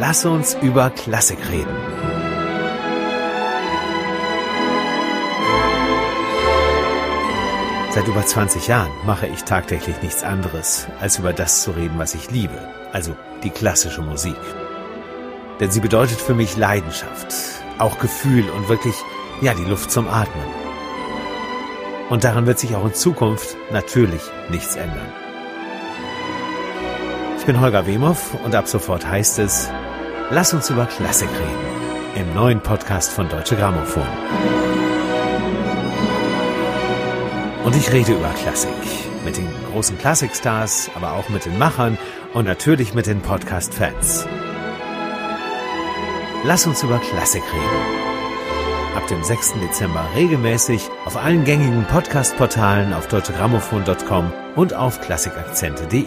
Lass uns über Klassik reden. Seit über 20 Jahren mache ich tagtäglich nichts anderes, als über das zu reden, was ich liebe, also die klassische Musik. Denn sie bedeutet für mich Leidenschaft, auch Gefühl und wirklich, ja, die Luft zum Atmen. Und daran wird sich auch in Zukunft natürlich nichts ändern. Ich bin Holger Wemhoff und ab sofort heißt es, lass uns über Klassik reden im neuen Podcast von Deutsche Grammophon. Und ich rede über Klassik mit den großen Klassikstars, aber auch mit den Machern und natürlich mit den Podcast-Fans. Lass uns über Klassik reden. Ab dem 6. Dezember regelmäßig auf allen gängigen Podcast-Portalen auf deutschegrammophon.com und auf klassikakzente.de.